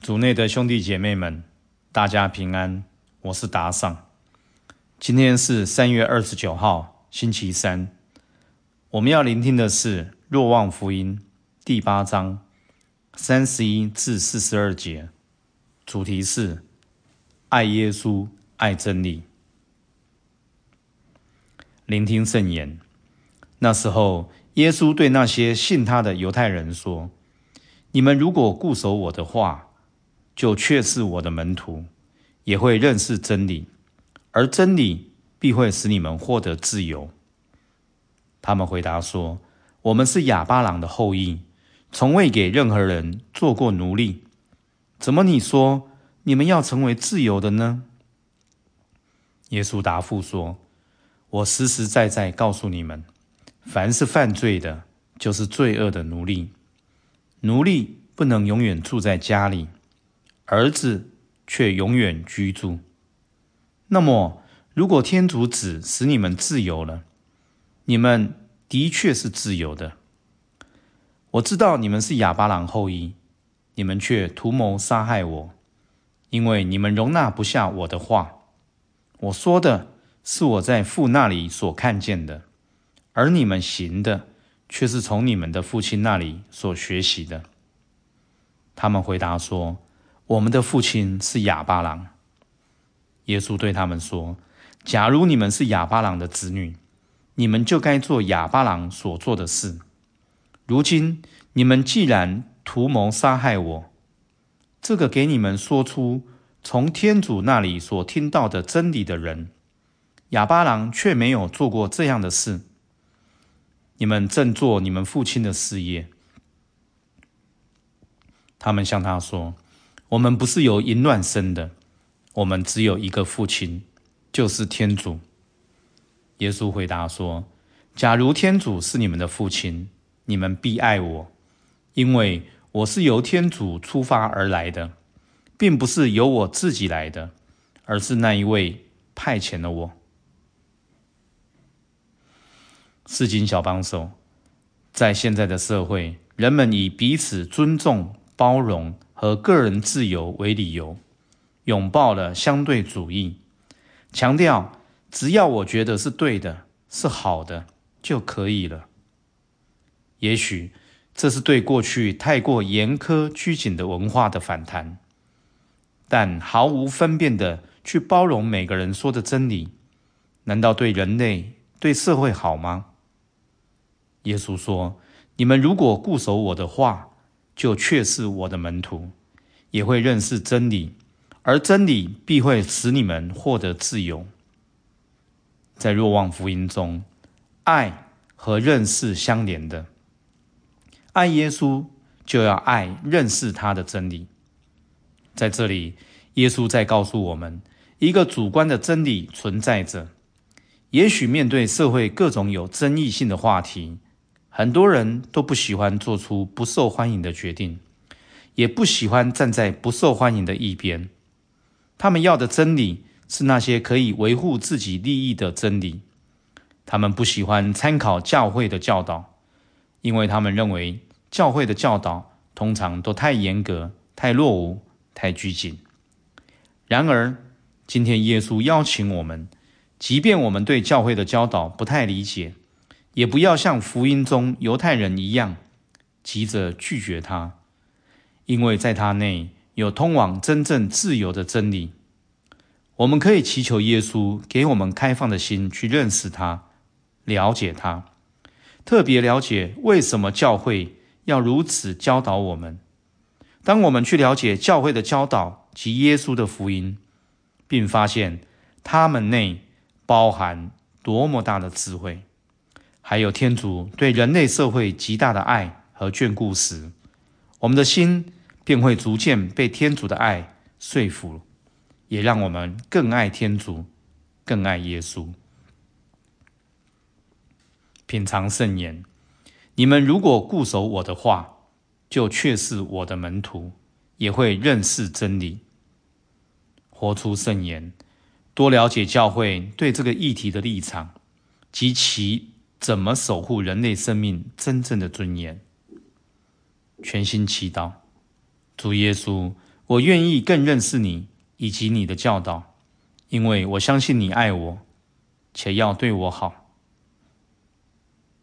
主内的兄弟姐妹们，大家平安。我是达尚。今天是三月二十九号，星期三。我们要聆听的是《若望福音》第八章三十一至四十二节，主题是爱耶稣，爱真理。聆听圣言。那时候，耶稣对那些信他的犹太人说：“你们如果固守我的话，”就却是我的门徒，也会认识真理，而真理必会使你们获得自由。他们回答说：“我们是亚巴郎的后裔，从未给任何人做过奴隶，怎么你说你们要成为自由的呢？”耶稣答复说：“我实实在在告诉你们，凡是犯罪的，就是罪恶的奴隶。奴隶不能永远住在家里。”儿子却永远居住。那么，如果天主子使你们自由了，你们的确是自由的。我知道你们是亚巴郎后裔，你们却图谋杀害我，因为你们容纳不下我的话。我说的是我在父那里所看见的，而你们行的却是从你们的父亲那里所学习的。他们回答说。我们的父亲是哑巴郎。耶稣对他们说：“假如你们是哑巴郎的子女，你们就该做哑巴郎所做的事。如今你们既然图谋杀害我，这个给你们说出从天主那里所听到的真理的人，哑巴郎却没有做过这样的事。你们正做你们父亲的事业。”他们向他说。我们不是由淫乱生的，我们只有一个父亲，就是天主。耶稣回答说：“假如天主是你们的父亲，你们必爱我，因为我是由天主出发而来的，并不是由我自己来的，而是那一位派遣了我。”圣经小帮手，在现在的社会，人们以彼此尊重、包容。和个人自由为理由，拥抱了相对主义，强调只要我觉得是对的、是好的就可以了。也许这是对过去太过严苛拘谨的文化的反弹，但毫无分辨的去包容每个人说的真理，难道对人类、对社会好吗？耶稣说：“你们如果固守我的话。”就确是我的门徒，也会认识真理，而真理必会使你们获得自由。在若望福音中，爱和认识相连的，爱耶稣就要爱认识他的真理。在这里，耶稣在告诉我们，一个主观的真理存在着。也许面对社会各种有争议性的话题。很多人都不喜欢做出不受欢迎的决定，也不喜欢站在不受欢迎的一边。他们要的真理是那些可以维护自己利益的真理。他们不喜欢参考教会的教导，因为他们认为教会的教导通常都太严格、太落伍、太拘谨。然而，今天耶稣邀请我们，即便我们对教会的教导不太理解。也不要像福音中犹太人一样，急着拒绝他，因为在他内有通往真正自由的真理。我们可以祈求耶稣给我们开放的心去认识他、了解他，特别了解为什么教会要如此教导我们。当我们去了解教会的教导及耶稣的福音，并发现他们内包含多么大的智慧。还有天主对人类社会极大的爱和眷顾时，我们的心便会逐渐被天主的爱说服，也让我们更爱天主，更爱耶稣。品尝圣言，你们如果固守我的话，就确是我的门徒，也会认识真理。活出圣言，多了解教会对这个议题的立场及其。怎么守护人类生命真正的尊严？全心祈祷，主耶稣，我愿意更认识你以及你的教导，因为我相信你爱我，且要对我好。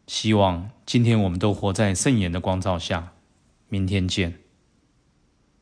希望今天我们都活在圣言的光照下。明天见。